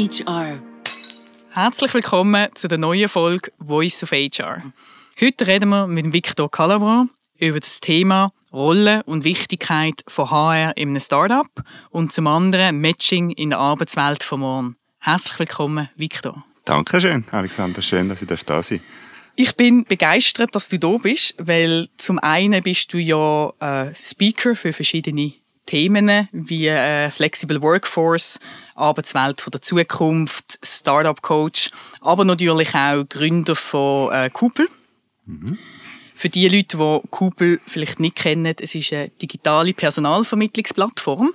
HR. Herzlich willkommen zu der neuen Folge Voice of HR. Heute reden wir mit Victor Calabran über das Thema Rolle und Wichtigkeit von HR in einem Startup und zum anderen Matching in der Arbeitswelt von morgen. Herzlich willkommen, Victor. Dankeschön, Alexander. Schön, dass ich da sein darf. Ich bin begeistert, dass du da bist, weil zum einen bist du ja äh, Speaker für verschiedene Themen wie äh, Flexible Workforce, Arbeitswelt von der Zukunft, Startup Coach, aber natürlich auch Gründer von äh, Kupel. Mhm. Für die Leute, die Kupel vielleicht nicht kennen, es ist eine digitale Personalvermittlungsplattform.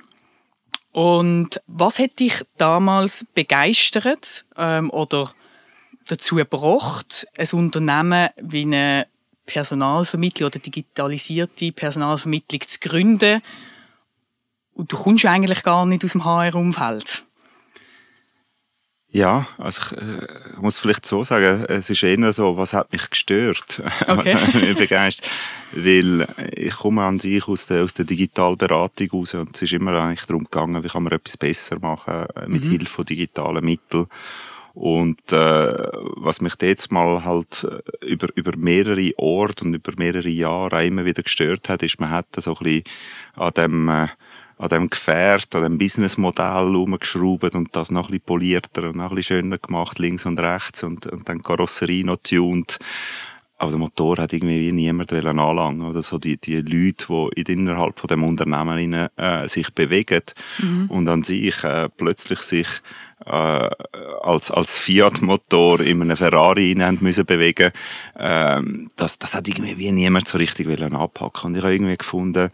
Und was hat dich damals begeistert ähm, oder dazu gebracht, ein Unternehmen wie eine Personalvermittlung oder digitalisierte Personalvermittlung zu gründen? Und du kommst eigentlich gar nicht aus dem HR-Umfeld. Ja, also ich, äh, muss vielleicht so sagen, es ist eher so, was hat mich gestört, okay. was hat mich begeistert, weil ich komme an sich aus der, aus der Digitalberatung raus und es ist immer eigentlich darum gegangen, wie kann man etwas besser machen mit mhm. Hilfe von digitalen Mitteln. Und äh, was mich jetzt mal halt äh, über, über mehrere Orte und über mehrere Jahre immer wieder gestört hat, ist, man hat so ein bisschen an dem äh, an dem Gefährt, an dem Businessmodell herumgeschraubt und das noch ein bisschen polierter und noch ein bisschen schöner gemacht, links und rechts und, und dann die Karosserie noch tuned. Aber der Motor hat irgendwie niemand anlangen oder so die, die Leute, die innerhalb von dem Unternehmen äh, sich bewegen mhm. und an sich äh, plötzlich sich äh, als, als Fiat-Motor in einem Ferrari rein müssen bewegen ähm, das, das hat irgendwie wie niemand so richtig anpacken Und ich habe irgendwie gefunden,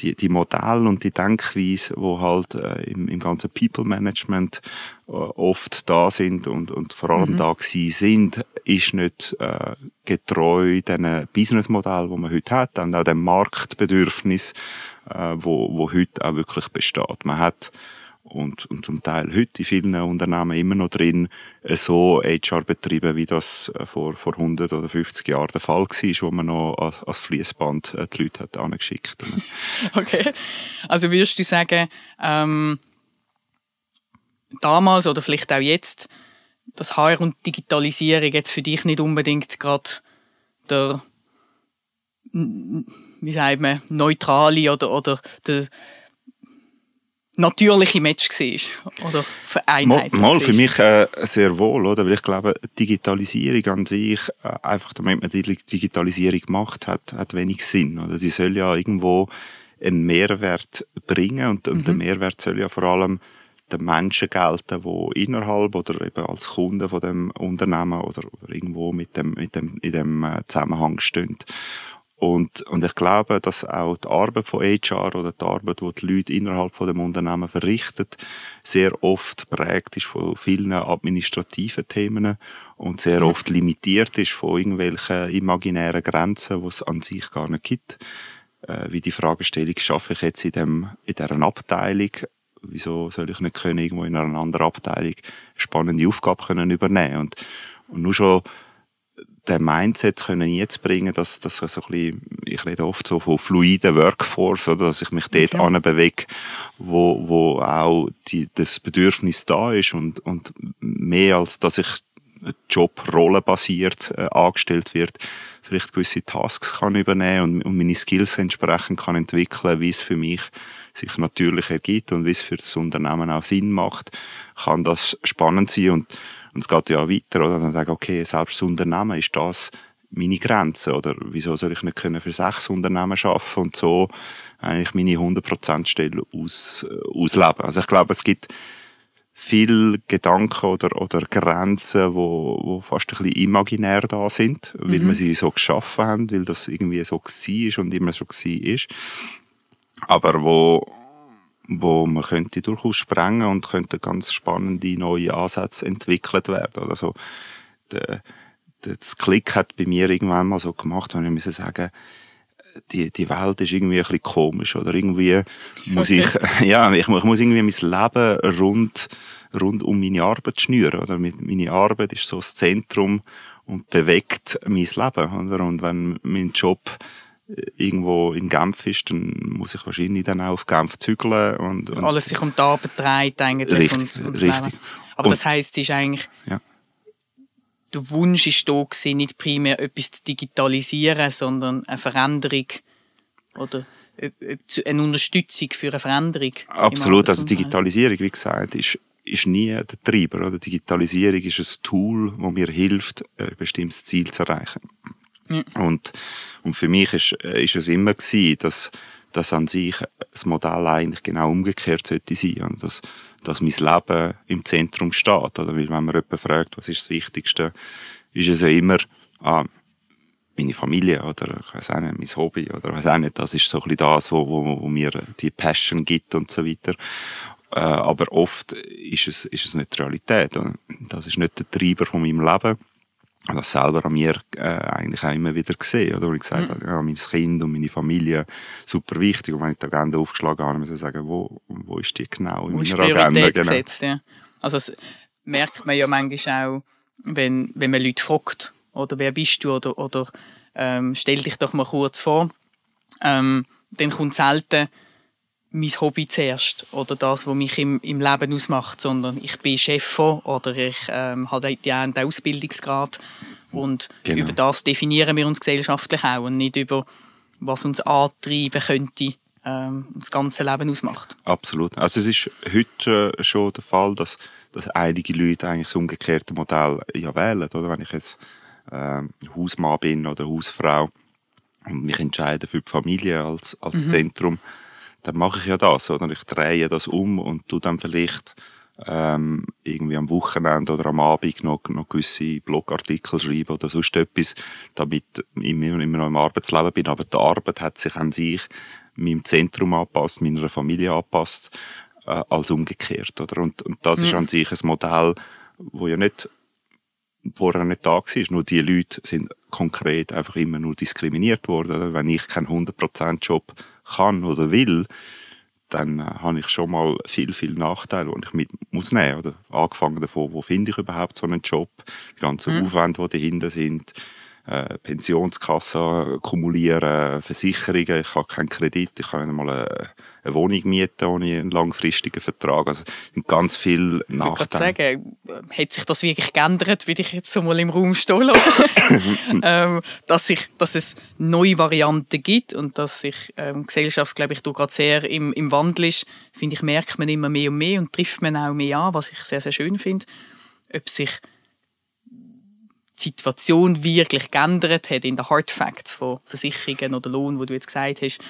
die, die Modelle und die Denkweise, die halt äh, im, im ganzen People-Management äh, oft da sind und, und vor allem mhm. da gewesen sind, ist nicht äh, getreu diesen Businessmodell, wo man heute hat, und auch dem Marktbedürfnis, äh, wo, wo heute auch wirklich besteht. Man hat und, und zum Teil heute in vielen Unternehmen immer noch drin so HR betrieben, wie das äh, vor, vor 100 oder 50 Jahren der Fall war, wo man noch als, als Fließband äh, die Leute hat angeschickt Okay. Also würdest du sagen, ähm, damals oder vielleicht auch jetzt, das HR und Digitalisierung jetzt für dich nicht unbedingt gerade der wie sagt man, neutrale oder, oder der natürliche Match war oder vereinheitlicht mal, mal für mich äh, sehr wohl, oder? Weil ich glaube, Digitalisierung an sich, äh, einfach damit man die Digitalisierung macht, hat, hat wenig Sinn. Oder? Die soll ja irgendwo einen Mehrwert bringen und, und mhm. der Mehrwert soll ja vor allem den Menschen gelten, die innerhalb oder eben als Kunden von dem Unternehmen oder, oder irgendwo mit dem, mit dem, in dem äh, Zusammenhang stehen. Und, und ich glaube, dass auch die Arbeit von HR oder die Arbeit, die die Leute innerhalb von dem Unternehmen verrichten, sehr oft prägt ist von vielen administrativen Themen und sehr mhm. oft limitiert ist von irgendwelchen imaginären Grenzen, die es an sich gar nicht gibt. Äh, wie die Fragestellung, schaffe ich jetzt in, dem, in dieser Abteilung wieso soll ich nicht können, irgendwo in einer anderen Abteilung spannende Aufgabe können übernehmen und, und nur schon den Mindset können jetzt bringen, dass, dass so ein bisschen, ich rede oft so von fluiden Workforce, oder, dass ich mich dort okay. anbewege, wo, wo auch die, das Bedürfnis da ist und, und mehr als, dass ich Job rollenbasiert äh, angestellt wird, vielleicht gewisse Tasks kann übernehmen und, und meine Skills entsprechend kann entwickeln, wie es für mich sich natürlich ergibt und wie es für das Unternehmen auch Sinn macht, kann das spannend sein und und es geht ja weiter, oder? Dann sagen, okay, selbst das Unternehmen ist das meine Grenze, oder? Wieso soll ich nicht können für sechs Unternehmen arbeiten und so eigentlich meine 100% Stelle aus, äh, ausleben? Also ich glaube, es gibt viele Gedanken oder, oder Grenzen, wo, wo fast ein bisschen imaginär da sind, weil mhm. wir sie so geschaffen haben, weil das irgendwie so war und immer so war. Aber wo, wo man könnte durchaus sprengen und könnte ganz spannende neue Ansätze entwickelt werden. Also der, das Klick hat bei mir irgendwann mal so gemacht, wenn ich muss sagen, die, die Welt ist irgendwie ein bisschen komisch oder irgendwie muss okay. ich, ja, ich, ich, muss irgendwie mein Leben rund, rund um meine Arbeit schnüren, oder? Meine Arbeit ist so das Zentrum und bewegt mein Leben, oder? Und wenn mein Job irgendwo in Genf ist, dann muss ich wahrscheinlich dann auch auf Genf zügeln. Und, und Alles sich um die Arbeit dreht eigentlich. Richtig, und, und richtig. Aber und, das heisst, es ist eigentlich, ja. der Wunsch ist da gewesen, nicht primär etwas zu digitalisieren, sondern eine Veränderung oder eine Unterstützung für eine Veränderung. Absolut, also Digitalisierung, wie gesagt, ist, ist nie der Treiber. Oder? Digitalisierung ist ein Tool, das mir hilft, ein bestimmtes Ziel zu erreichen. Und, und für mich ist, ist es immer gewesen, dass, dass an sich das Modell eigentlich genau umgekehrt sollte sein. Und dass, dass mein Leben im Zentrum steht. Oder? Wenn man jemanden fragt, was ist das Wichtigste, ist es ja immer, ah, meine Familie oder ich weiß auch nicht, mein Hobby oder weiß auch nicht, das ist so ein das, wo, wo, wo mir die Passion gibt und so weiter. Äh, aber oft ist es, ist es nicht die Realität. Das ist nicht der Treiber von meinem Leben. Das selber an mir äh, eigentlich auch immer wieder gesehen, oder? Wo ich gesagt mhm. habe, ja, mein Kind und meine Familie super wichtig. Und wenn ich die Agenda aufgeschlagen habe, muss ich sagen, wo, wo ist die genau in wo meiner Agenda? Genau. Gesetzt, ja. Also das merkt man ja manchmal auch, wenn, wenn man Leute fragt, oder wer bist du oder, oder ähm, stell dich doch mal kurz vor. Ähm, dann kommt selten mein Hobby zuerst oder das, was mich im, im Leben ausmacht, sondern ich bin Chef von oder ich ähm, habe den, den Ausbildungsgrad und genau. über das definieren wir uns gesellschaftlich auch und nicht über was uns antreiben könnte, ähm, das ganze Leben ausmacht. Absolut. Also es ist heute äh, schon der Fall, dass, dass einige Leute eigentlich das umgekehrte Modell ja wählen, oder wenn ich jetzt äh, Hausmann bin oder Hausfrau und mich entscheide für die Familie als, als mhm. Zentrum, dann mache ich ja das, oder? Ich drehe das um und tu dann vielleicht ähm, irgendwie am Wochenende oder am Abend noch, noch gewisse Blogartikel schreiben oder sonst etwas, damit ich immer, immer noch im Arbeitsleben bin. Aber die Arbeit hat sich an sich meinem Zentrum angepasst, meiner Familie angepasst, äh, als umgekehrt. Oder? Und, und das mhm. ist an sich ein Modell, wo ja nicht wo er nicht da war. Nur die Leute sind konkret einfach immer nur diskriminiert worden. Wenn ich keinen 100%-Job kann oder will, dann äh, habe ich schon mal viel, viel Nachteile, die ich mit muss nehmen muss. Angefangen davon, wo finde ich überhaupt so einen Job, die ganzen mhm. Aufwände, die dahinter sind, äh, Pensionskasse kumulieren, Versicherungen, ich habe keinen Kredit, ich kann nicht mal eine, eine Wohnung mieten ohne einen langfristigen Vertrag. Also ganz viel Nachteile. Ich sagen, hat sich das wirklich geändert, würde ich jetzt so mal im Raum stehen ähm, dass, sich, dass es neue Varianten gibt und dass sich ähm, Gesellschaft, glaube ich, gerade sehr im, im Wandel ist, finde ich, merkt man immer mehr und mehr und trifft man auch mehr an, was ich sehr, sehr schön finde. Ob sich die Situation wirklich geändert hat in den Hard Facts von Versicherungen oder Lohn, wo du jetzt gesagt hast,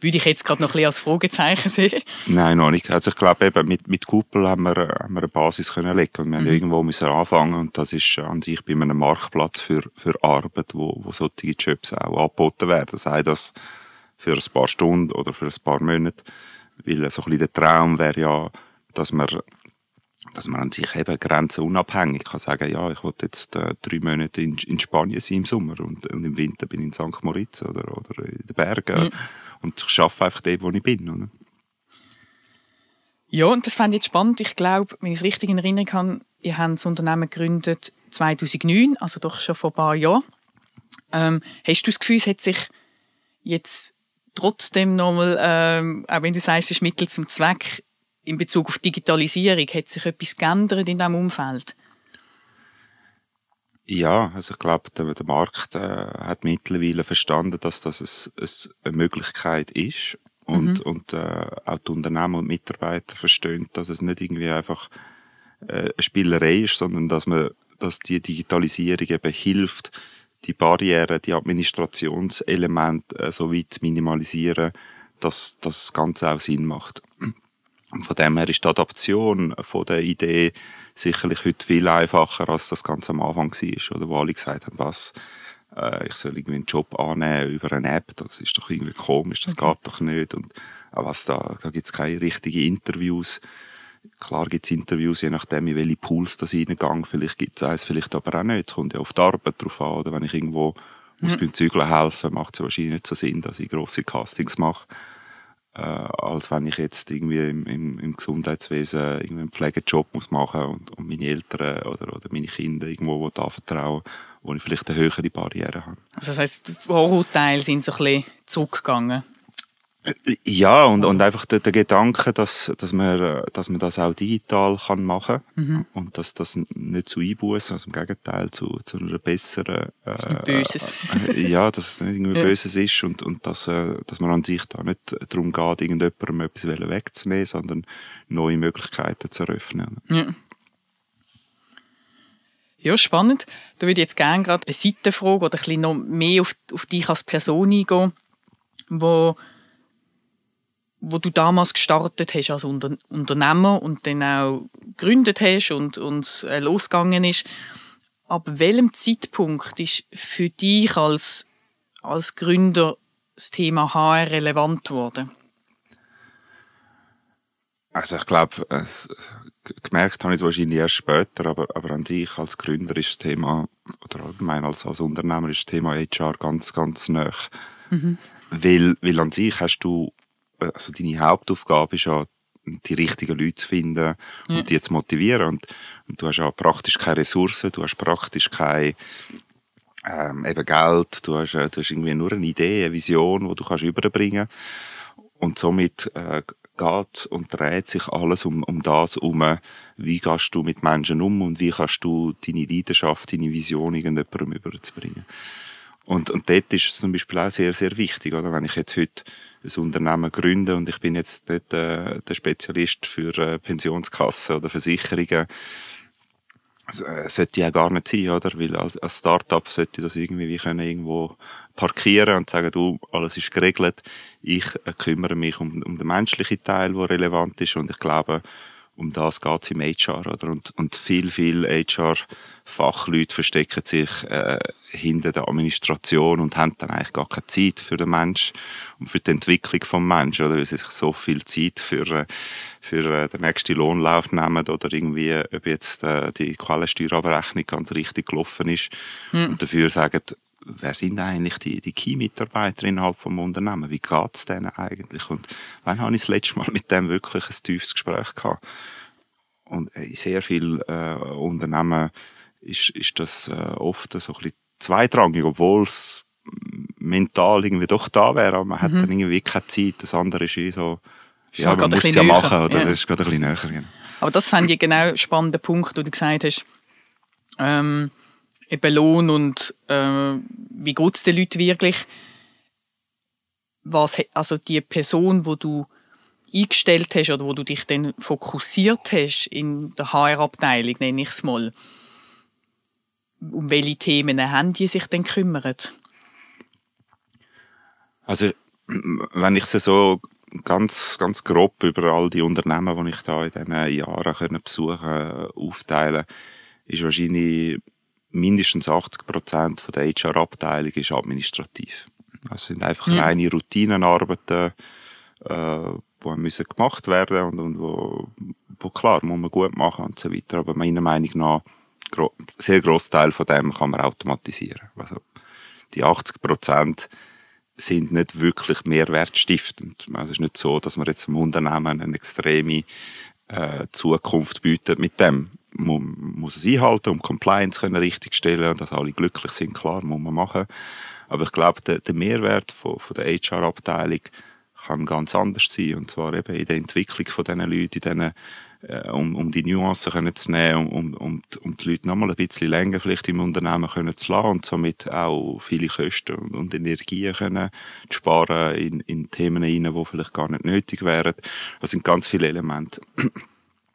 würde ich jetzt gerade noch ein bisschen als Fragezeichen sehen. Nein, noch nicht. Also ich glaube eben, mit, mit Kuppel haben wir, haben wir eine Basis können legen und wir mhm. irgendwo müssen anfangen und das ist an sich bei einem Marktplatz für, für Arbeit, wo, wo solche Jobs auch angeboten werden. Sei das für ein paar Stunden oder für ein paar Monate. Weil so ein bisschen der Traum wäre ja, dass man dass man an sich eben grenzenunabhängig kann sagen, ja, ich will jetzt äh, drei Monate in, in Spanien sein im Sommer und, und, im Winter bin ich in St. Moritz oder, oder in den Bergen mhm. und ich arbeite einfach dort, wo ich bin. Oder? Ja, und das fände ich jetzt spannend. Ich glaube, wenn ich es richtig in Erinnerung habe, ihr habt das Unternehmen gegründet 2009, also doch schon vor ein paar Jahren. Ähm, hast du das Gefühl, es hat sich jetzt trotzdem nochmal, ähm, auch wenn du sagst, es ist Mittel zum Zweck, in Bezug auf Digitalisierung, hat sich etwas geändert in diesem Umfeld? Ja, also ich glaube, der, der Markt äh, hat mittlerweile verstanden, dass das ein, ein, eine Möglichkeit ist und, mhm. und äh, auch die Unternehmen und Mitarbeiter verstehen, dass es nicht irgendwie einfach äh, eine Spielerei ist, sondern dass man, dass die Digitalisierung eben hilft, die Barrieren, die Administrationselemente äh, so weit zu minimalisieren, dass, dass das Ganze auch Sinn macht. Und von dem her ist die Adaption von der Idee sicherlich heute viel einfacher, als das ganz am Anfang war, oder wo alle gesagt haben, was, äh, ich soll irgendwie einen Job annehmen über eine App, das ist doch irgendwie komisch, das okay. geht doch nicht. Und äh, was da, da gibt es keine richtigen Interviews. Klar gibt es Interviews, je nachdem, in welche Pools das reingegangen Vielleicht gibt es eins, vielleicht aber auch nicht. Kommt ja auf die Arbeit drauf an. Oder wenn ich irgendwo muss mhm. beim Zügeln helfen, macht es wahrscheinlich nicht so Sinn, dass ich grosse Castings mache äh, als wenn ich jetzt irgendwie im, im, im Gesundheitswesen irgendwie einen Pflegejob muss machen und, und meine Eltern oder, oder meine Kinder irgendwo da vertrauen, wo ich vielleicht eine höhere Barriere habe. Also das heisst, Vorurteile sind so ein bisschen zurückgegangen? Ja, und, und einfach der, der Gedanke, dass, dass, man, dass man das auch digital kann machen kann mhm. und dass das nicht zu Einbußen, also im Gegenteil zu, zu einer besseren... Äh, Böses. Äh, ja, dass es nicht irgendwie ja. Böses ist und, und dass, äh, dass man an sich da nicht darum geht, irgendjemandem etwas wegzunehmen, sondern neue Möglichkeiten zu eröffnen. Ja. Ja, spannend. Da würde ich jetzt gerne gerade eine Seitenfrage oder ein bisschen noch mehr auf, auf dich als Person eingehen, wo wo du damals gestartet hast als Unter Unternehmer und dann auch gegründet hast und, und äh, losgegangen ist. Ab welchem Zeitpunkt ist für dich als, als Gründer das Thema HR relevant geworden? Also ich glaube, gemerkt habe ich es wahrscheinlich erst später, aber, aber an sich als Gründer ist das Thema, oder allgemein als, als Unternehmer ist das Thema HR ganz, ganz nah. Mhm. Weil, weil an sich hast du also deine Hauptaufgabe ist ja, die richtigen Leute zu finden und ja. die zu motivieren. Und, und, du hast ja praktisch keine Ressourcen, du hast praktisch kein ähm, eben Geld, du hast, äh, du hast irgendwie nur eine Idee, eine Vision, die du kannst überbringen Und somit äh, geht und dreht sich alles um, um das um, wie gehst du mit Menschen um und wie kannst du deine Leidenschaft, deine Vision irgendjemandem überzubringen. Und, und dort ist es zum Beispiel auch sehr, sehr wichtig, oder? Wenn ich jetzt heute ein Unternehmen gründe und ich bin jetzt nicht äh, der Spezialist für äh, Pensionskassen oder Versicherungen, äh, sollte ja gar nicht sein, oder? Weil als, als Startup sollte das irgendwie wie können irgendwo parkieren und sagen, du, alles ist geregelt. Ich äh, kümmere mich um, um den menschlichen Teil, der relevant ist und ich glaube, um das geht es im HR. Oder? Und, und viel, viel HR-Fachleute verstecken sich äh, hinter der Administration und haben dann eigentlich gar keine Zeit für den Mensch und für die Entwicklung des Menschen, oder? weil sie sich so viel Zeit für, äh, für äh, den nächsten Lohnlauf nehmen oder irgendwie, ob jetzt äh, die Quellensteuerabrechnung ganz richtig gelaufen ist mhm. und dafür sagen, wer sind eigentlich die, die Key-Mitarbeiter innerhalb des Unternehmens? Wie geht es denen eigentlich? Und wann habe ich das letzte Mal mit dem wirklich ein tiefes Gespräch gehabt? Und in sehr vielen äh, Unternehmen ist, ist das äh, oft so ein bisschen zweitrangig, obwohl es mental irgendwie doch da wäre, aber man mhm. hat dann irgendwie keine Zeit. Das andere ist eh so, ja, man muss es ja näher. machen, oder? Ja. Das ist gerade ein bisschen näher. Genau. Aber das fände ich genau ein spannender Punkt, wo du gesagt hast, ähm, eben Lohn und äh, wie geht es den Leuten wirklich? Was, also die Person, wo du eingestellt hast oder wo du dich dann fokussiert hast in der HR-Abteilung, nenne ich es mal, um welche Themen haben die sich denn kümmert? Also, wenn ich es so ganz, ganz grob über all die Unternehmen, die ich da in diesen Jahren können besuchen aufteile, ist wahrscheinlich mindestens 80 Prozent der HR-Abteilung ist administrativ. Es sind einfach mhm. reine Routinenarbeiten, äh, die müssen gemacht werden und, und wo, wo klar muss man gut machen und so weiter. Aber meiner Meinung nach gro sehr grossen Teil von dem kann man automatisieren. Also die 80 Prozent sind nicht wirklich mehrwertstiftend. Also es ist nicht so, dass man jetzt einem Unternehmen eine extreme äh, Zukunft bietet mit dem man muss es einhalten, um Compliance können richtigstellen und dass alle glücklich sind, klar, muss man machen. Aber ich glaube, der, der Mehrwert von, von der HR-Abteilung kann ganz anders sein. Und zwar eben in der Entwicklung von diesen Leuten, in diesen, äh, um, um die Nuancen können zu nehmen, um, um, um die Leute noch mal ein bisschen länger vielleicht im Unternehmen können zu lassen und somit auch viele Kosten und, und Energien können sparen in, in Themen hinein, die vielleicht gar nicht nötig wären. Das sind ganz viele Elemente.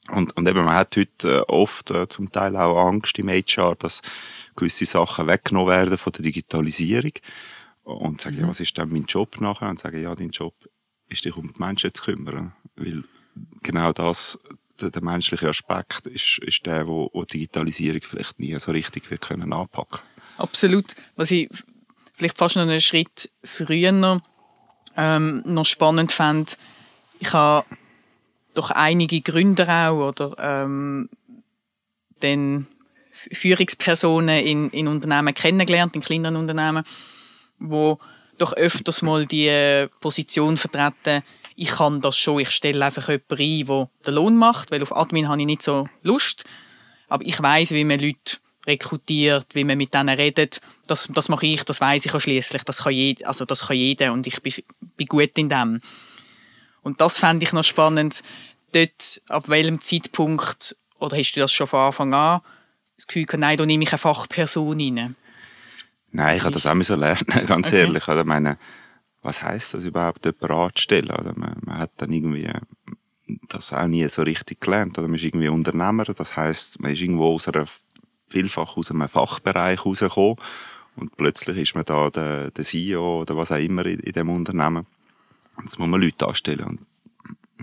Und, und eben, man hat heute äh, oft äh, zum Teil auch Angst im HR, dass gewisse Sachen weggenommen werden von der Digitalisierung. Und sagen, mhm. ja, was ist dann mein Job nachher? Und sagen, ja, dein Job ist dich um die Menschen zu kümmern. Weil genau das, der, menschliche Aspekt ist, ist der, wo, wo Digitalisierung vielleicht nie so richtig wir können anpacken. Absolut. Was ich vielleicht fast noch einen Schritt früher ähm, noch spannend fand, ich habe doch einige Gründer auch oder ähm, den Führungspersonen in, in Unternehmen kennengelernt, in kleineren Unternehmen, wo doch öfters mal die äh, Position vertreten, ich kann das schon, ich stelle einfach jemanden ein, der den Lohn macht, weil auf Admin habe ich nicht so Lust. Aber ich weiß, wie man Leute rekrutiert, wie man mit denen redet. Das, das mache ich, das weiß ich auch schließlich. Das kann jeder, also das kann jeder. Und ich bin, bin gut in dem. Und das fände ich noch spannend, dort, ab welchem Zeitpunkt, oder hast du das schon von Anfang an, das Gefühl gehabt, nein, da nehme ich eine Fachperson rein? Nein, ich habe das auch so lernen, ganz okay. ehrlich. Oder meine, was heißt das überhaupt, jemanden anzustellen? Oder man, man hat dann irgendwie das auch nie so richtig gelernt. Oder man ist irgendwie Unternehmer, das heißt, man ist irgendwo aus einer, vielfach aus einem Fachbereich rausgekommen und plötzlich ist man da der, der CEO oder was auch immer in, in dem Unternehmen. Jetzt muss man Leute anstellen und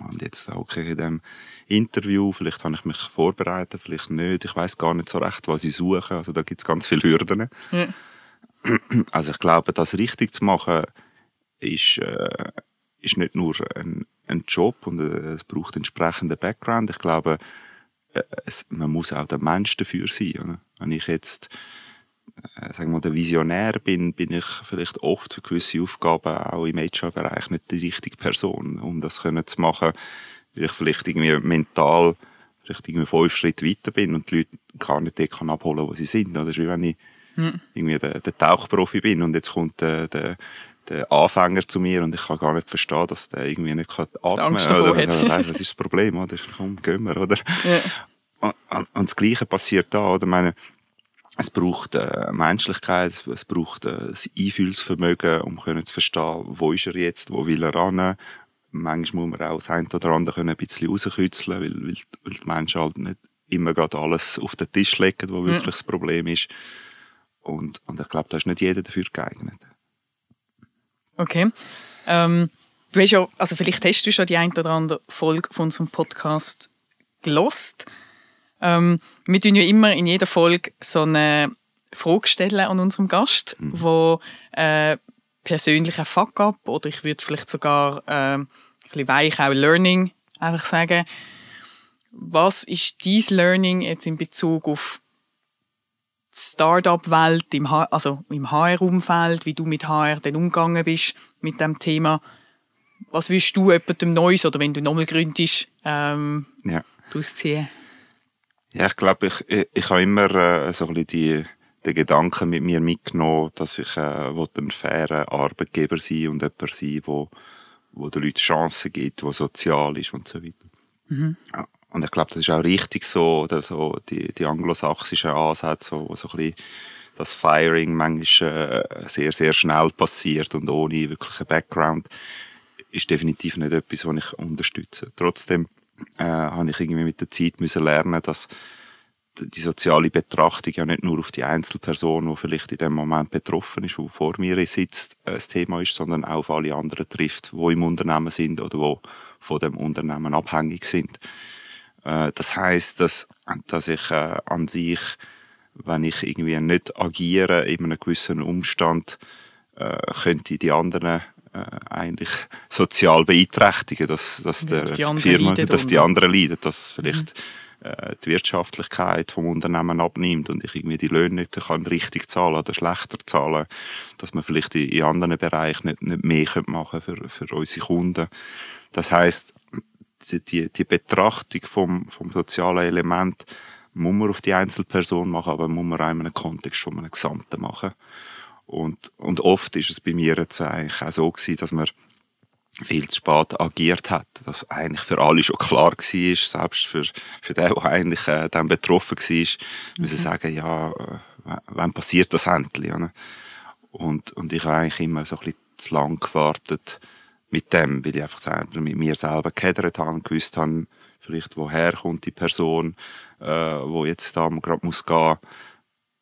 und jetzt hocke ich in diesem Interview, vielleicht habe ich mich vorbereitet, vielleicht nicht. Ich weiß gar nicht so recht, was ich suche. Also da gibt es ganz viele Hürden. Ja. Also ich glaube, das richtig zu machen, ist, äh, ist nicht nur ein, ein Job und äh, es braucht entsprechenden Background. Ich glaube, äh, es, man muss auch der Mensch dafür sein. Oder? Wenn ich jetzt äh, sagen wir, der Visionär bin, bin ich vielleicht oft für gewisse Aufgaben auch im HR-Bereich nicht die richtige Person, um das können zu machen, weil ich vielleicht irgendwie mental vielleicht irgendwie fünf Schritte weiter bin und die Leute gar nicht dort kann abholen, wo sie sind. Das ist wie wenn ich hm. irgendwie der, der, Tauchprofi bin und jetzt kommt der, der, der, Anfänger zu mir und ich kann gar nicht verstehen, dass der irgendwie nicht kann atmen kann. Oder, oder, was ist das Problem? Oder? Komm, gehen wir, oder? Ja. Und, und, das Gleiche passiert da. Oder? Meine, es braucht äh, Menschlichkeit, es braucht äh, das Einfühlsvermögen, um können zu verstehen, wo ist er jetzt, wo will er ran. Manchmal muss man auch das eine oder andere können ein bisschen rauskitzeln, weil, weil, weil die Menschen halt nicht immer gerade alles auf den Tisch legen, wo wirklich das Problem ist. Und, und ich glaube, da ist nicht jeder dafür geeignet. Okay. Ähm, du hast ja, also vielleicht hast du schon die ein oder andere Folge von unserem Podcast gelost. Ähm, wir tun ja immer in jeder Folge so eine Frage stellen an unserem Gast, mhm. wo äh, persönlicher Fuck-up oder ich würde vielleicht sogar äh, ein bisschen weich auch Learning einfach sagen. Was ist dein Learning jetzt in Bezug auf Startup-Welt, im, also im HR-Umfeld, wie du mit HR dann umgegangen bist mit dem Thema? Was willst du jemandem Neues oder wenn du nochmal gründest, ähm, ja. ausziehen? Ja, ich glaube, ich, ich, ich habe immer äh, so ein bisschen die, den Gedanken mit mir mitgenommen, dass ich äh, ein fairer Arbeitgeber sein und jemand sein, wo, wo den Leuten Chancen gibt, wo sozial ist und so weiter. Mhm. Ja, und ich glaube, das ist auch richtig so, oder so die, die anglosächsischen Ansätze, wo so ein bisschen das Firing manchmal äh, sehr, sehr schnell passiert und ohne wirklichen Background, ist definitiv nicht etwas, was ich unterstütze. Trotzdem äh, habe ich irgendwie mit der Zeit müssen lernen, dass die soziale Betrachtung ja nicht nur auf die Einzelperson, die vielleicht in dem Moment betroffen ist, die vor mir sitzt, äh, das Thema ist, sondern auch auf alle anderen trifft, die im Unternehmen sind oder die von dem Unternehmen abhängig sind. Äh, das heißt, dass, dass ich äh, an sich, wenn ich irgendwie nicht agiere in einem gewissen Umstand, könnte die anderen äh, eigentlich sozial beeinträchtigen, dass, dass, der die Firma, dass die anderen leiden, dass vielleicht mhm. äh, die Wirtschaftlichkeit vom Unternehmen abnimmt und ich irgendwie die Löhne nicht kann richtig zahlen oder schlechter zahlen, dass man vielleicht in, in anderen Bereichen nicht, nicht mehr machen für, für unsere Kunden. Das heißt, die, die Betrachtung vom, vom sozialen Element muss man auf die Einzelperson machen, aber muss man auch in einem Kontext von einem Gesamten machen. Und, und oft ist es bei mir jetzt eigentlich auch so gewesen, dass man viel zu spät agiert hat. Dass eigentlich für alle schon klar war, selbst für, für den, der eigentlich äh, dann betroffen war, mhm. müssen sagen, ja, äh, wann passiert das endlich? Oder? Und, und ich habe eigentlich immer so ein bisschen zu lang gewartet mit dem, weil ich einfach selber mit mir selber gehedert habe, gewusst habe, vielleicht woher kommt die Person, äh, wo jetzt da gerade muss gehen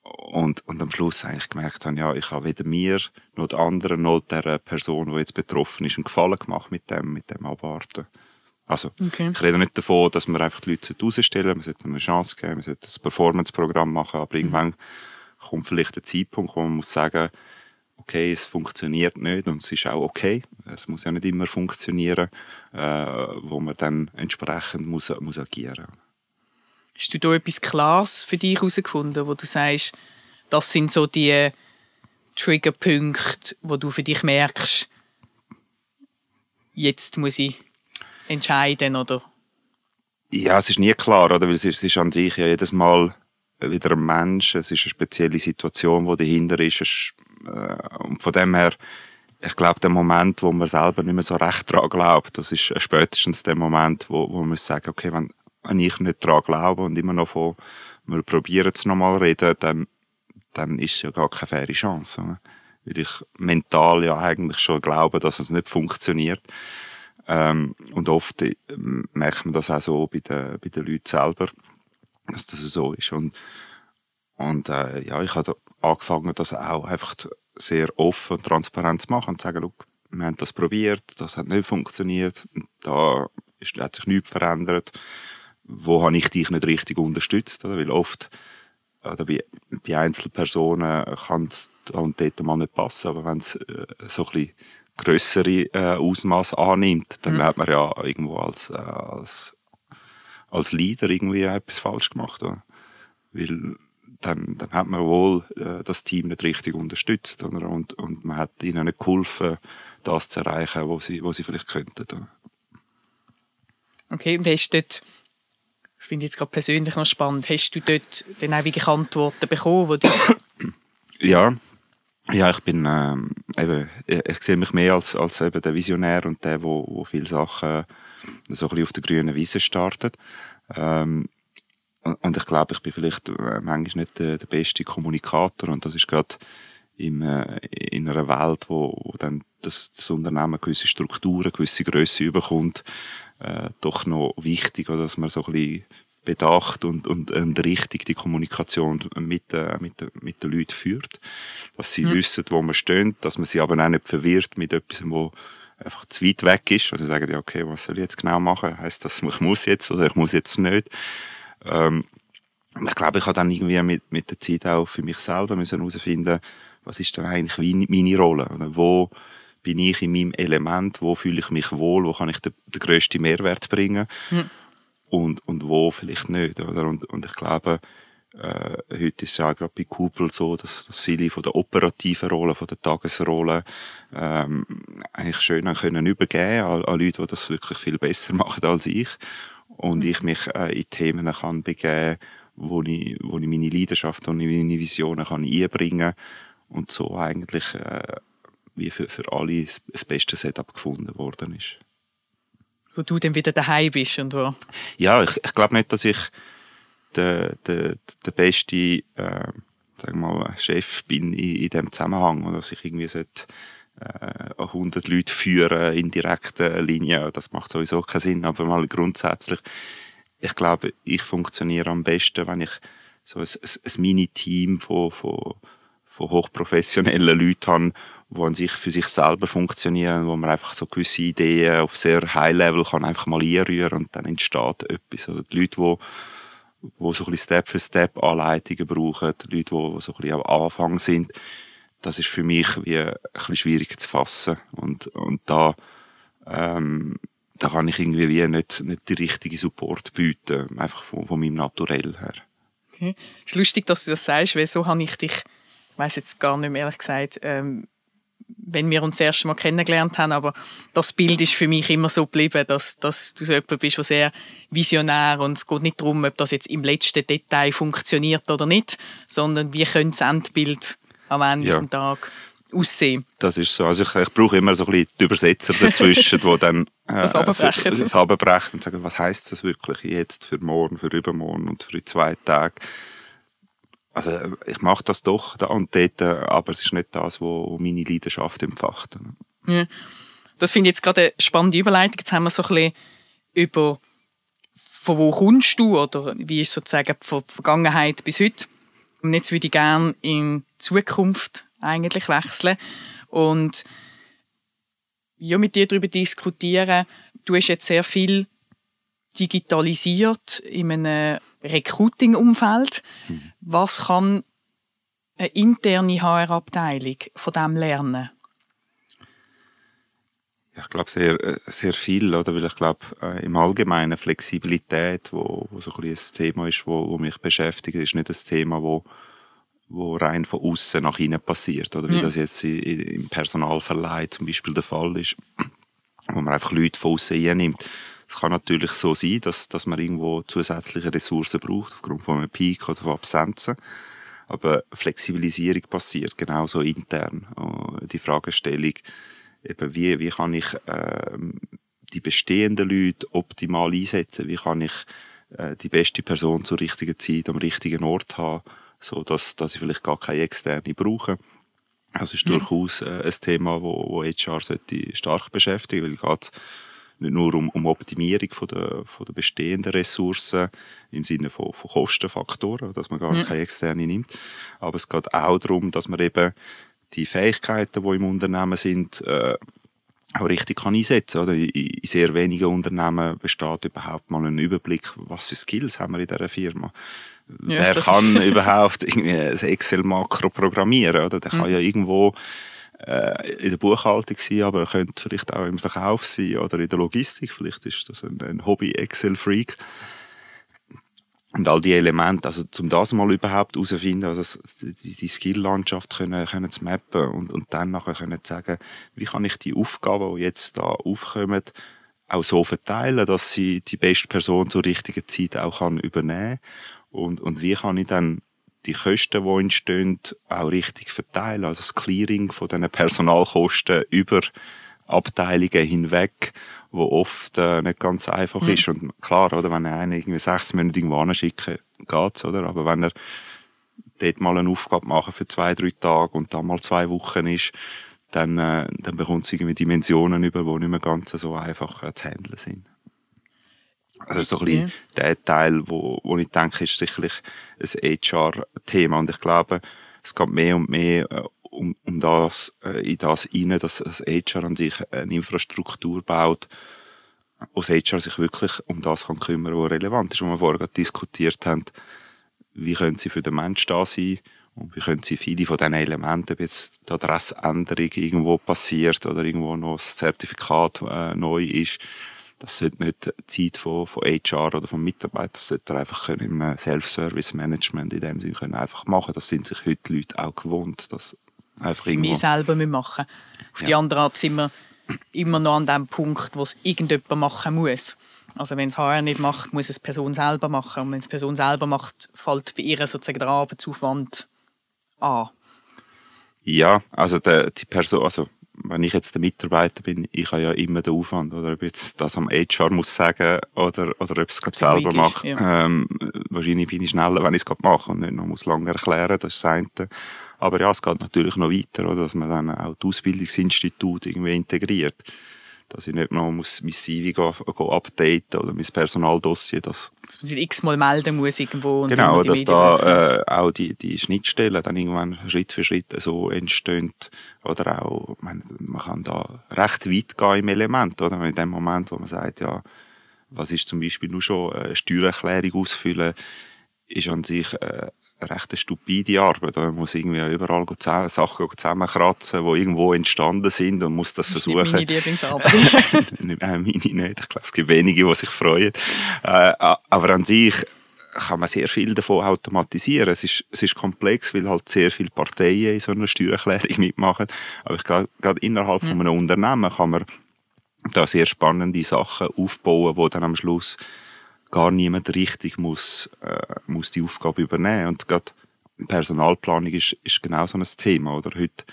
und, und am Schluss eigentlich gemerkt habe, ja, ich habe weder mir noch den anderen noch der Person, die jetzt betroffen ist, einen Gefallen gemacht mit dem, mit dem Abwarten. Also, okay. ich rede nicht davon, dass man einfach die Leute rausstellen man sollte eine Chance geben, man sollte ein Performance-Programm machen, aber mhm. irgendwann kommt vielleicht der Zeitpunkt, wo man muss sagen, okay, es funktioniert nicht und es ist auch okay. Es muss ja nicht immer funktionieren, äh, wo man dann entsprechend muss, muss agieren muss. Hast du da etwas Klares für dich herausgefunden, wo du sagst, das sind so die Triggerpunkte, wo du für dich merkst, jetzt muss ich entscheiden, oder? Ja, es ist nie klar, oder? Weil es ist, es ist an sich ja jedes Mal wieder ein Mensch, es ist eine spezielle Situation, die dahinter ist. Es, äh, und von dem her ich glaube, der Moment, wo man selber nicht mehr so recht daran glaubt, das ist spätestens der Moment, wo, wo man sagt, okay, wenn, wenn ich nicht daran glaube und immer noch von, wir probieren es nochmal reden, dann, dann ist ja gar keine faire Chance. Weil ich mental ja eigentlich schon glaube, dass es nicht funktioniert. Ähm, und oft äh, merkt man das auch so bei den, bei den Leuten selber, dass das so ist. Und, und äh, ja, ich habe angefangen, das auch einfach sehr offen und transparent zu machen und zu sagen, look, wir haben das probiert, das hat nicht funktioniert, da ist, hat sich nichts verändert. Wo habe ich dich nicht richtig unterstützt? Oder? Weil oft oder bei, bei Einzelpersonen kann es da und dort mal nicht passen, aber wenn es äh, so ein bisschen grössere äh, Ausmaß annimmt, dann mhm. hat man ja irgendwo als, äh, als, als Leader irgendwie etwas falsch gemacht. Oder? Weil dann, dann hat man wohl äh, das Team nicht richtig unterstützt oder? Und, und man hat ihnen nicht geholfen, das zu erreichen, was sie, was sie vielleicht könnten. Oder? Okay, wie hast du dort, das finde ich jetzt gerade persönlich noch spannend, hast du dort dann auch wirklich Antworten bekommen? Die ja, ja, ich bin ähm, eben, ich, ich sehe mich mehr als, als eben der Visionär und der, wo, wo viele Sachen so ein bisschen auf der grünen Wiese startet. Ähm, und ich glaube, ich bin vielleicht äh, manchmal nicht der, der beste Kommunikator und das ist gerade in, äh, in einer Welt, wo, wo dann das, das Unternehmen gewisse Strukturen, gewisse Größe überkommt, äh, doch noch wichtig, dass man so ein bisschen bedacht und, und, und richtig die Kommunikation mit, äh, mit, mit den Leuten führt. Dass sie mhm. wissen, wo man steht, dass man sie aber auch nicht verwirrt mit etwas, wo einfach zu weit weg ist. Also sagen, ja, okay, was soll ich jetzt genau machen? Heißt das, ich muss jetzt oder ich muss jetzt nicht? Ähm, ich glaube, ich habe dann irgendwie mit, mit der Zeit auch für mich selber müssen herausfinden, was ist dann eigentlich meine Rolle? Oder wo bin ich in meinem Element? Wo fühle ich mich wohl? Wo kann ich den, den grössten Mehrwert bringen? Mhm. Und, und wo vielleicht nicht, oder? Und, und ich glaube, äh, heute ist es ja auch gerade bei Kupel so, dass, dass viele von der operativen Rolle, von der Tagesrolle ähm, eigentlich schön können übergeben an, an Leute, die das wirklich viel besser machen als ich und ich mich äh, in Themen kann begeben, wo ich, wo ich meine Leidenschaft und meine Visionen kann einbringen und so eigentlich äh, wie für, für alle das beste Setup gefunden worden ist. Wo du dann wieder daheim bist und wo? Ja, ich, ich glaube nicht, dass ich der, der, der beste äh, sagen wir mal, Chef bin in, in dem Zusammenhang oder dass ich irgendwie sollte, äh, 100 Leute führen in direkter Linie, das macht sowieso keinen Sinn, aber mal grundsätzlich, ich glaube, ich funktioniere am besten, wenn ich so ein, ein, Mini-Team von, von, von hochprofessionellen Leuten habe, die an sich für sich selber funktionieren, wo man einfach so gewisse Ideen auf sehr High-Level kann einfach mal einrühren und dann entsteht etwas. Oder die Leute, die wo so ein bisschen Step für Step Anleitungen brauchen, die Leute, die so ein bisschen am Anfang sind, das ist für mich wie ein bisschen schwierig zu fassen. Und, und da, ähm, da kann ich irgendwie wie nicht, nicht die richtige Support bieten, einfach von, von meinem Naturell her. Okay. Es ist lustig, dass du das sagst, weil so habe ich dich, ich weiß jetzt gar nicht mehr ehrlich gesagt, ähm, wenn wir uns das erste Mal kennengelernt haben, aber das Bild ist für mich immer so geblieben, dass, dass du so jemand bist, der sehr visionär und es geht nicht darum, ob das jetzt im letzten Detail funktioniert oder nicht, sondern wie könnte das Endbild am Ende ja. des Tages aussehen. Das ist so. Also ich, ich brauche immer so ein bisschen die Übersetzer dazwischen, die dann äh, das abbrechen. das abbrechen und sagen, was heißt das wirklich jetzt für morgen, für übermorgen und für zwei Tage. Also ich mache das doch da und dort, aber es ist nicht das, was meine Leidenschaft empfacht. Ja. Das finde ich jetzt gerade eine spannende Überleitung. Jetzt haben wir so ein bisschen über von wo kommst du oder wie ist sozusagen von Vergangenheit bis heute. Und jetzt würde ich gerne in Zukunft eigentlich wechseln und ja, mit dir darüber diskutieren. Du hast jetzt sehr viel digitalisiert in einem Recruiting-Umfeld. Mhm. Was kann eine interne HR-Abteilung von dem lernen? Ja, ich glaube sehr, sehr viel, oder? Weil ich glaube, äh, im Allgemeinen Flexibilität, wo, wo so ein, ein Thema ist, wo, wo mich beschäftigt, ist nicht das Thema, wo wo rein von außen nach innen passiert, oder wie mhm. das jetzt im Personalverleih zum Beispiel der Fall ist, wo man einfach Leute von außen einnimmt. Es kann natürlich so sein, dass, dass man irgendwo zusätzliche Ressourcen braucht, aufgrund von einem Peak oder von Absenzen. Aber Flexibilisierung passiert genauso intern. Äh, die Fragestellung, eben wie, wie kann ich äh, die bestehenden Leute optimal einsetzen? Wie kann ich äh, die beste Person zur richtigen Zeit am richtigen Ort haben, so dass, dass ich vielleicht gar keine externe brauche? Das ist mhm. durchaus äh, ein Thema, wo, wo HR sollte stark beschäftigen, weil geht nicht nur um, um Optimierung von der, von der bestehenden Ressourcen im Sinne von, von Kostenfaktoren, dass man gar mhm. keine externe nimmt, aber es geht auch darum, dass man eben die Fähigkeiten, die im Unternehmen sind, äh, auch richtig kann einsetzen oder in sehr wenigen Unternehmen besteht überhaupt mal ein Überblick, was für Skills haben wir in dieser Firma. Ja, Wer kann überhaupt irgendwie ein Excel-Makro programmieren? Oder? Der mhm. kann ja irgendwo äh, in der Buchhaltung sein, aber er könnte vielleicht auch im Verkauf sein oder in der Logistik. Vielleicht ist das ein, ein Hobby-Excel-Freak. Und all die Elemente, also zum das mal überhaupt herauszufinden, also die, die Skill-Landschaft können, können zu mappen und, und dann nachher können zu sagen, wie kann ich die Aufgaben, die jetzt da aufkommen, auch so verteilen, dass sie die beste Person zur richtigen Zeit auch kann übernehmen und, und wie kann ich dann die Kosten, die entstehen, auch richtig verteilen. Also das Clearing von diesen Personalkosten über Abteilungen hinweg, wo oft äh, nicht ganz einfach mhm. ist. Und klar, oder, wenn er einen irgendwie sechs Monate irgendwo anschicken, geht's, oder? Aber wenn er dort mal eine Aufgabe machen für zwei, drei Tage und dann mal zwei Wochen ist, dann, äh, dann bekommt es irgendwie Dimensionen über, die nicht mehr ganz so einfach äh, zu handeln sind. Also so ein bisschen ja. der Teil, wo, wo ich denke, ist sicherlich ein HR-Thema. Und ich glaube, es geht mehr und mehr äh, um, um das, äh, in das rein, dass das HR an sich eine Infrastruktur baut, wo das HR sich wirklich um das kann kümmern, was relevant ist, was wir vorher diskutiert haben. Wie können sie für den Menschen da sein? Und wie können sie viele von diesen Elementen, ob jetzt die Adressänderung irgendwo passiert oder irgendwo noch das Zertifikat äh, neu ist, das sollte nicht die Zeit von, von HR oder vom Mitarbeiter, das sollte er einfach können im Self-Service-Management in dem Sinne können einfach machen. Das sind sich heute Leute auch gewohnt, dass einfach das wir selber machen Auf ja. die andere Art sind wir immer noch an dem Punkt, wo es irgendjemand machen muss. Also wenn es HR nicht macht, muss es die Person selber machen. Und wenn es die Person selber macht, fällt bei ihr sozusagen der Arbeitsaufwand an. Ja, also der, die Person, also wenn ich jetzt der Mitarbeiter bin, ich habe ja immer den Aufwand, oder ob ich jetzt das am HR muss sagen oder, oder ob ich es selber mache. Ja. Ähm, wahrscheinlich bin ich schneller, wenn ich es mache und nicht noch muss lange erklären, das ist das eine. Aber ja, es geht natürlich noch weiter, oder, dass man dann auch die Ausbildungsinstitute irgendwie integriert dass ich nicht noch muss mein CV go, go updaten oder mein Personaldossier. Dass, dass man sich x-mal melden muss irgendwo. genau, dass da äh, auch die, die Schnittstellen dann irgendwann Schritt für Schritt so entstehen. Oder auch, man, man kann da recht weit gehen im Element. Oder? In dem Moment, wo man sagt, ja, was ist zum Beispiel nur schon eine Steuererklärung ausfüllen, ist an sich äh, recht stupide Arbeit. Man muss irgendwie überall zusammen, Sachen zusammenkratzen, die irgendwo entstanden sind und muss das, das versuchen. Das ist meine Lieblingsarbeit. nicht, äh, meine nicht. Ich glaube, es gibt wenige, die sich freuen. Äh, aber an sich kann man sehr viel davon automatisieren. Es ist, es ist komplex, weil halt sehr viele Parteien in so einer Steuererklärung mitmachen. Aber ich glaube, gerade innerhalb mhm. von einem Unternehmen kann man da sehr spannende Sachen aufbauen, die dann am Schluss gar niemand richtig muss, äh, muss die Aufgabe übernehmen. Und gerade Personalplanung ist, ist genau so ein Thema. Oder? Heute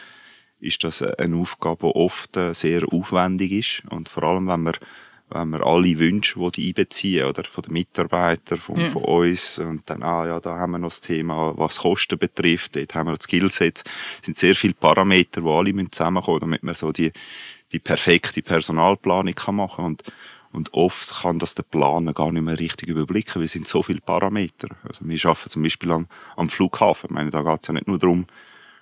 ist das eine Aufgabe, die oft äh, sehr aufwendig ist. Und vor allem, wenn wir, wenn wir alle Wünsche die einbeziehen, oder von den Mitarbeitern, von, ja. von uns, und dann, ah ja, da haben wir noch das Thema, was Kosten betrifft, dort haben wir das Skillset. Es sind sehr viele Parameter, die alle zusammenkommen, damit man so die, die perfekte Personalplanung kann machen kann. Und oft kann das der Planer gar nicht mehr richtig überblicken, weil es sind so viele Parameter. Also wir arbeiten zum Beispiel am, am Flughafen. Ich meine, da geht es ja nicht nur darum,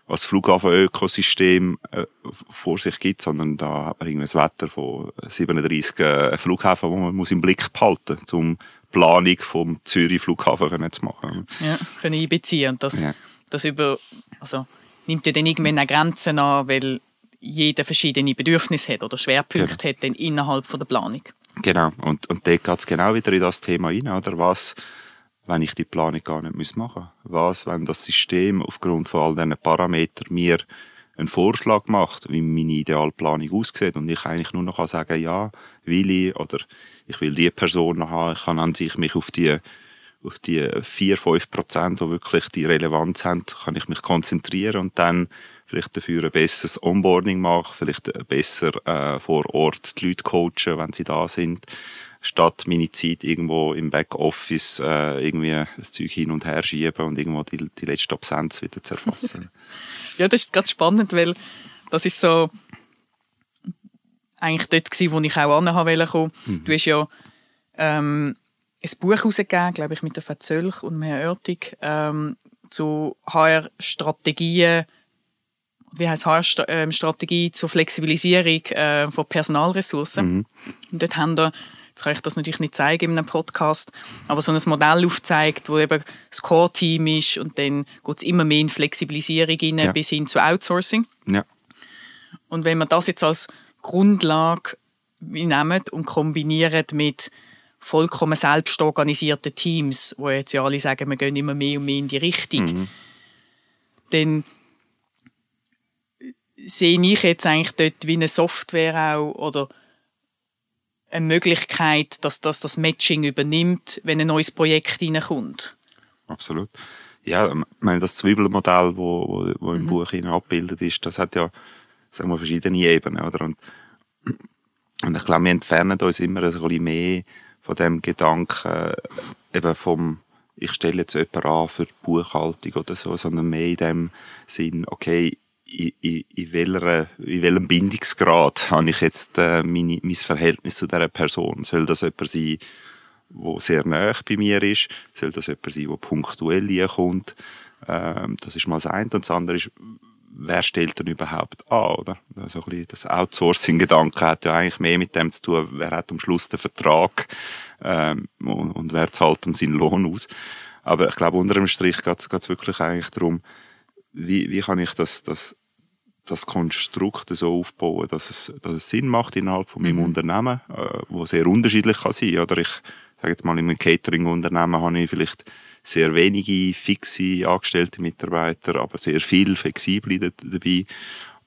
was das Flughafenökosystem äh, vor sich gibt, sondern da hat man irgendwie das Wetter von 37 äh, Flughäfen, wo man muss im Blick behalten muss, um die Planung vom Zürich Flughafen zu machen. Ja, können einbeziehen. Und das, ja. das über, also, nimmt ja dann irgendwann Grenzen an, weil jeder verschiedene Bedürfnisse hat oder Schwerpunkte genau. hat dann innerhalb von der Planung. Genau, und, und dort geht es genau wieder in das Thema rein, oder? Was, wenn ich die Planung gar nicht machen muss? Was, wenn das System aufgrund von all diesen Parametern mir einen Vorschlag macht, wie meine Idealplanung aussieht und ich eigentlich nur noch sagen ja, will ich oder ich will die Person haben, ich kann an sich mich auf die auf die 4, 5 Prozent, die wirklich die Relevanz haben, kann ich mich konzentrieren und dann vielleicht dafür ein besseres Onboarding machen, vielleicht besser äh, vor Ort die Leute coachen, wenn sie da sind, statt meine Zeit irgendwo im Backoffice äh, irgendwie das Zeug hin und her schieben und irgendwo die, die letzte Absenz wieder zu erfassen. ja, das ist ganz spannend, weil das ist so eigentlich dort gewesen, wo ich auch anhaben wollte. Mhm. Du hast ja ähm, ein Buch herausgegeben, glaube ich, mit der Verzölch und Herrn Oertig, ähm, zu HR-Strategien, wie heißt HR-Strategie ähm, zur Flexibilisierung äh, von Personalressourcen. Mhm. Und dort haben wir, jetzt kann ich das natürlich nicht zeigen in einem Podcast, aber so ein Modell aufzeigt, wo eben das Core-Team ist und dann geht es immer mehr in Flexibilisierung rein, ja. bis hin zu Outsourcing. Ja. Und wenn man das jetzt als Grundlage nehmen und kombinieren mit vollkommen selbst organisierten Teams, wo jetzt ja alle sagen, wir gehen immer mehr und mehr in die Richtung, mhm. dann sehe ich jetzt eigentlich dort wie eine Software auch oder eine Möglichkeit, dass das das Matching übernimmt, wenn ein neues Projekt reinkommt. Absolut. Ja, ich meine, das Zwiebelmodell, wo, wo, wo im mhm. Buch abgebildet ist, das hat ja sagen wir, verschiedene Ebenen. Oder? Und, und ich glaube, wir entfernen uns immer ein bisschen mehr von dem Gedanken, eben vom, ich stelle jetzt jemanden an für die Buchhaltung oder so, sondern mehr in dem Sinn, okay, in, welcher, in welchem Bindungsgrad habe ich jetzt äh, meine, mein Verhältnis zu dieser Person? Soll das jemand sein, der sehr nah bei mir ist? Soll das jemand sein, der punktuell kommt? Ähm, das ist mal das eine. Und das andere ist, wer stellt denn überhaupt an, oder? Also ein bisschen das Outsourcing-Gedanke hat ja eigentlich mehr mit dem zu tun, wer hat am Schluss den Vertrag ähm, und, und, wer zahlt dann seinen Lohn aus. Aber ich glaube, unter dem Strich geht es wirklich eigentlich darum, wie, wie kann ich das, das, das Konstrukt so aufbauen, dass es, dass es Sinn macht innerhalb von meinem mhm. Unternehmen, äh, wo sehr unterschiedlich kann sein. Oder ich sage jetzt mal, in einem Catering-Unternehmen habe ich vielleicht sehr wenige fixe angestellte Mitarbeiter, aber sehr viel flexible dabei.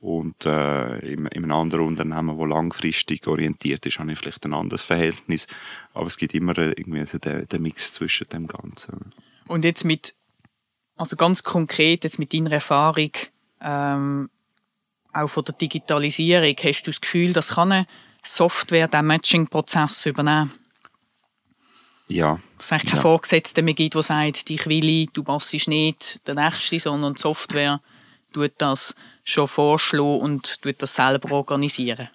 Und äh, in, in einem anderen Unternehmen, das langfristig orientiert ist, habe ich vielleicht ein anderes Verhältnis. Aber es gibt immer irgendwie also den, den Mix zwischen dem Ganzen. Und jetzt mit, also ganz konkret, jetzt mit deiner Erfahrung, ähm, auch von der Digitalisierung, hast du das Gefühl, dass kann eine Software den Matching-Prozess übernehmen kann? Ja. Dass es eigentlich keinen ja. Vorgesetzten mehr gibt, der sagt, dich will ich, du passest nicht der Nächste, sondern die Software tut das schon vorschlagen und tut das selber organisieren.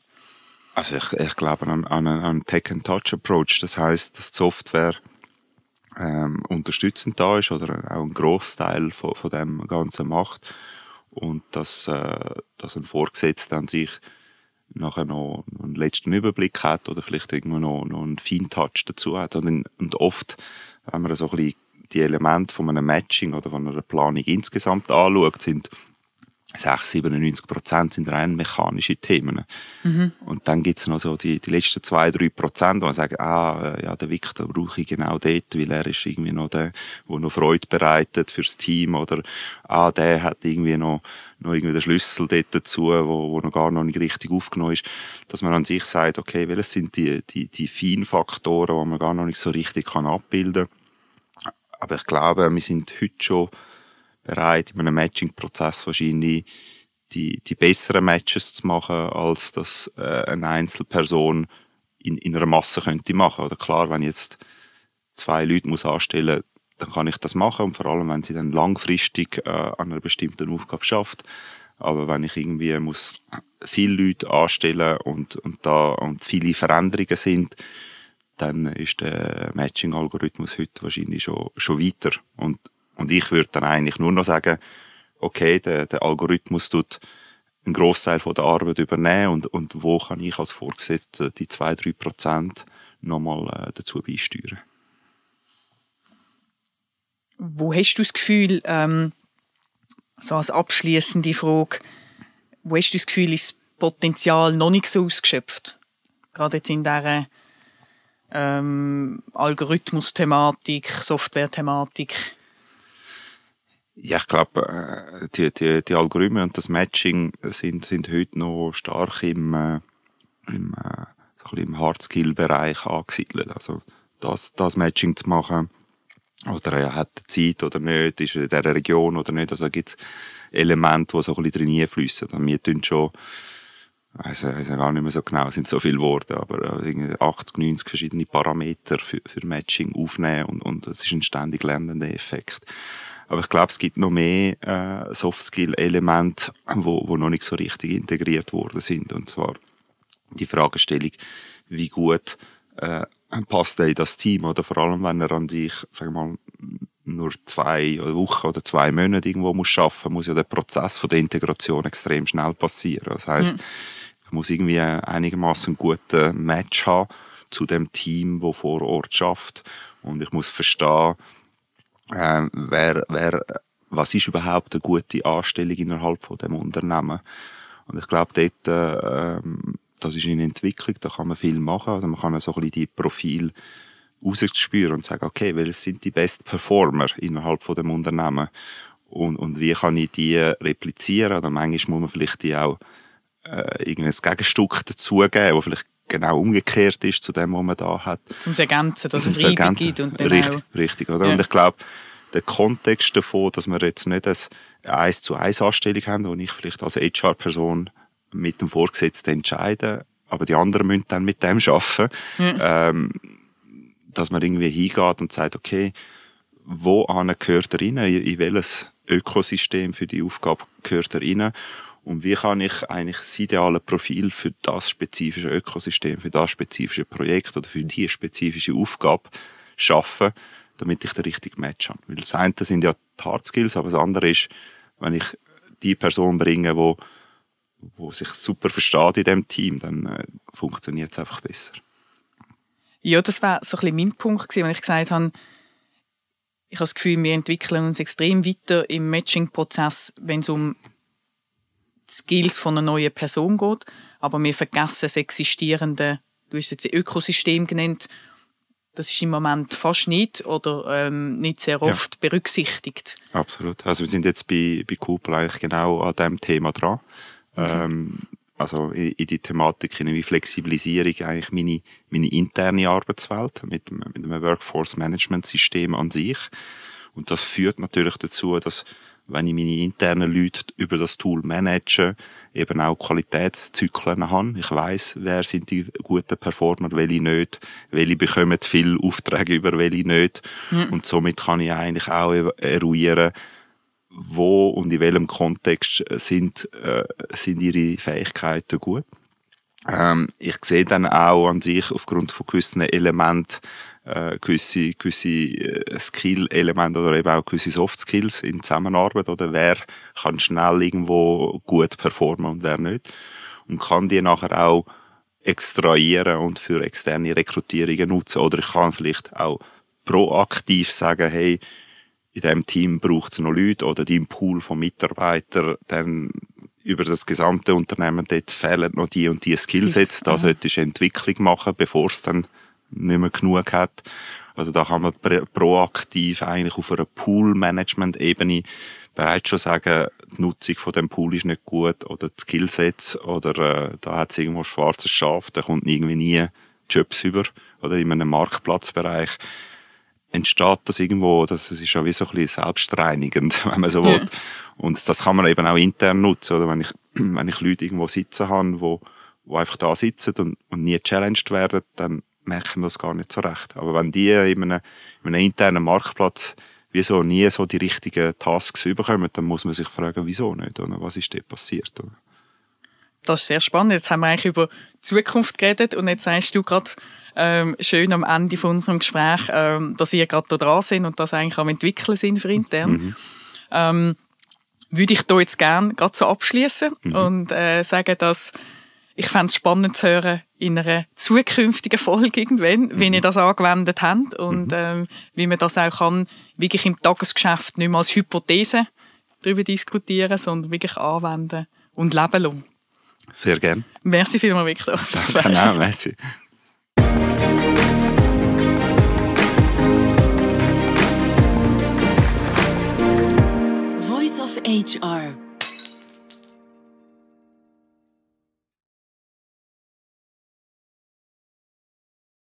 Also ich, ich glaube an, an einen Tech-and-Touch-Approach. Das heißt, dass die Software ähm, unterstützend da ist oder auch einen Großteil von, von dem Ganzen macht und dass, äh, dass ein Vorgesetzter an sich nachher noch einen letzten Überblick hat oder vielleicht irgendwo noch, noch einen Feintouch dazu hat. Und, und oft, wenn man so ein bisschen die Elemente von einem Matching oder von einer Planung insgesamt anschaut, sind 6, 97 Prozent sind rein mechanische Themen. Mhm. Und dann gibt es noch so die, die letzten 2, 3 Prozent, wo man sagt, ah, ja, den Victor brauche ich genau dort, weil er ist irgendwie noch der, der noch Freude bereitet fürs Team oder ah, der hat irgendwie noch, noch irgendwie den Schlüssel dort dazu, wo, wo noch gar noch nicht richtig aufgenommen ist. Dass man an sich sagt, okay, welches sind die, die, die Feinfaktoren, die man gar noch nicht so richtig kann abbilden kann. Aber ich glaube, wir sind heute schon bereit, in einem Matching-Prozess wahrscheinlich die, die besseren Matches zu machen, als das äh, eine Einzelperson in, in einer Masse könnte machen. Oder klar, wenn ich jetzt zwei Leute muss anstellen dann kann ich das machen und vor allem, wenn sie dann langfristig äh, an einer bestimmten Aufgabe schafft. Aber wenn ich irgendwie muss viele Leute anstellen und, und da und viele Veränderungen sind, dann ist der Matching-Algorithmus heute wahrscheinlich schon, schon weiter. Und und ich würde dann eigentlich nur noch sagen, okay, der, der Algorithmus tut einen Großteil der Arbeit übernehmen und, und wo kann ich als Vorgesetzter die 2-3 Prozent nochmal äh, dazu beisteuern. Wo hast du das Gefühl, ähm, so als abschließende Frage, wo hast du das Gefühl, ist das Potenzial noch nicht so ausgeschöpft? Gerade jetzt in dieser ähm, Algorithmus-Thematik, Software-Thematik? Ja, ich glaube, äh, die, die, die Algorithmen und das Matching sind, sind heute noch stark im, äh, im, äh, so im Hardskill-Bereich angesiedelt. Also das, das Matching zu machen, Oder er hat Zeit oder nicht, ist er in dieser Region oder nicht. Also gibt es Elemente, die so ein bisschen drin fließen. Wir tun schon, ich weiß, weiß gar nicht mehr so genau, es sind so viele Worte, aber 80, 90 verschiedene Parameter für, für Matching aufnehmen und, und es ist ein ständig lernender Effekt. Aber ich glaube, es gibt noch mehr äh, Soft-Skill-Elemente, wo, wo noch nicht so richtig integriert worden sind. Und zwar die Fragestellung, wie gut äh, passt er in das Team oder vor allem, wenn er an sich, sagen wir mal, nur zwei Wochen oder zwei Monate irgendwo muss schaffen, muss ja der Prozess von der Integration extrem schnell passieren. Das heißt, mhm. ich muss irgendwie einigermaßen guten Match haben zu dem Team, wo vor Ort schafft und ich muss verstehen, äh, wer, wer, was ist überhaupt eine gute Anstellung innerhalb von dem Unternehmen. Und ich glaube, dort äh, das ist in Entwicklung, da kann man viel machen. Also man kann so ein bisschen die Profil rausspüren und sagen, okay, welche sind die Best Performer innerhalb von dem Unternehmen und, und wie kann ich die replizieren? Oder manchmal muss man vielleicht die auch äh, irgendwie ein Gegenstück dazugeben, wo vielleicht genau umgekehrt ist zu dem, was man da hat. Zum Ergänzen, dass es Reibung gibt. Und richtig, auch. richtig, oder? Ja. Und ich glaube, der Kontext davon, dass wir jetzt nicht eine 1 zu 1 Anstellung haben, wo ich vielleicht als HR-Person mit dem Vorgesetzten entscheiden, aber die anderen müssen dann mit dem arbeiten. Mhm. Ähm, dass man irgendwie hingeht und sagt, okay, wo gehört er rein, in, in welches Ökosystem für die Aufgabe gehört er rein und wie kann ich eigentlich das ideale Profil für das spezifische Ökosystem, für das spezifische Projekt oder für die spezifische Aufgabe schaffen, damit ich den richtigen Match habe. Weil das eine sind ja die Hard Skills, aber das andere ist, wenn ich die Person bringe, die wo sich super versteht in dem Team, dann äh, funktioniert es einfach besser. Ja, das war so ein bisschen mein Punkt, gewesen, wenn ich gesagt habe, ich habe das Gefühl, wir entwickeln uns extrem weiter im Matching-Prozess, wenn es um Skills von einer neuen Person geht, aber wir vergessen das existierende, du hast jetzt Ökosystem genannt, das ist im Moment fast nicht oder ähm, nicht sehr oft ja. berücksichtigt. Absolut. Also wir sind jetzt bei, bei Couple eigentlich genau an dem Thema dran. Okay. Ähm, also in, in die Thematik wie Flexibilisierung eigentlich meine, meine interne Arbeitswelt mit, mit einem Workforce Management System an sich. Und das führt natürlich dazu, dass wenn ich meine internen Leute über das Tool manage, eben auch Qualitätszyklen habe. Ich weiß, wer sind die guten Performer, welche nicht, welche bekommen viele Aufträge über welche nicht. Mhm. Und somit kann ich eigentlich auch eruieren, wo und in welchem Kontext sind, äh, sind ihre Fähigkeiten gut. Ähm, ich sehe dann auch an sich aufgrund von gewissen Elementen äh, gewisse, gewisse äh, Skill-Elemente oder eben auch gewisse Soft-Skills in Zusammenarbeit oder wer kann schnell irgendwo gut performen und wer nicht. Und kann die nachher auch extrahieren und für externe Rekrutierungen nutzen. Oder ich kann vielleicht auch proaktiv sagen, hey, in diesem Team braucht es noch Leute oder dein Pool von Mitarbeitern, dann über das gesamte Unternehmen dort fehlen noch die und die Skillsets, da solltest du Entwicklung machen, bevor es dann nicht mehr genug hat. Also da kann man proaktiv eigentlich auf einer Pool-Management-Ebene bereits schon sagen, die Nutzung von dem Pool ist nicht gut oder die Skillsets oder äh, da hat es irgendwo schwarzes Schaf, da kommt irgendwie nie Jobs über oder in einem Marktplatzbereich entsteht das irgendwo, das ist ja wie so ein bisschen selbstreinigend, wenn man so will. Und das kann man eben auch intern nutzen, oder? Wenn ich, wenn ich Leute irgendwo sitzen habe, wo, wo einfach da sitzen und, und nie challenged werden, dann merken wir das gar nicht so recht. Aber wenn die in einem, in einem internen Marktplatz wieso nie so die richtigen Tasks überkommen, dann muss man sich fragen, wieso nicht, oder? Was ist dort passiert, oder? Das ist sehr spannend. Jetzt haben wir eigentlich über Zukunft geredet und jetzt sagst du gerade, ähm, schön am Ende von unserem Gespräch, ähm, dass ihr gerade da dran sind und das eigentlich am entwickeln sind für intern. Mhm. Ähm, würde ich da jetzt gerne gerade so abschließen mhm. und äh, sagen, dass ich fände es spannend zu hören in einer zukünftigen Folge irgendwann, mhm. wie ihr das angewendet habt und mhm. ähm, wie man das auch kann, wirklich im Tagesgeschäft nicht mehr als Hypothese darüber diskutieren, sondern wirklich anwenden und leben lassen. Sehr gerne. Merci vielmals, Victor. Danke, merci. Voice of HR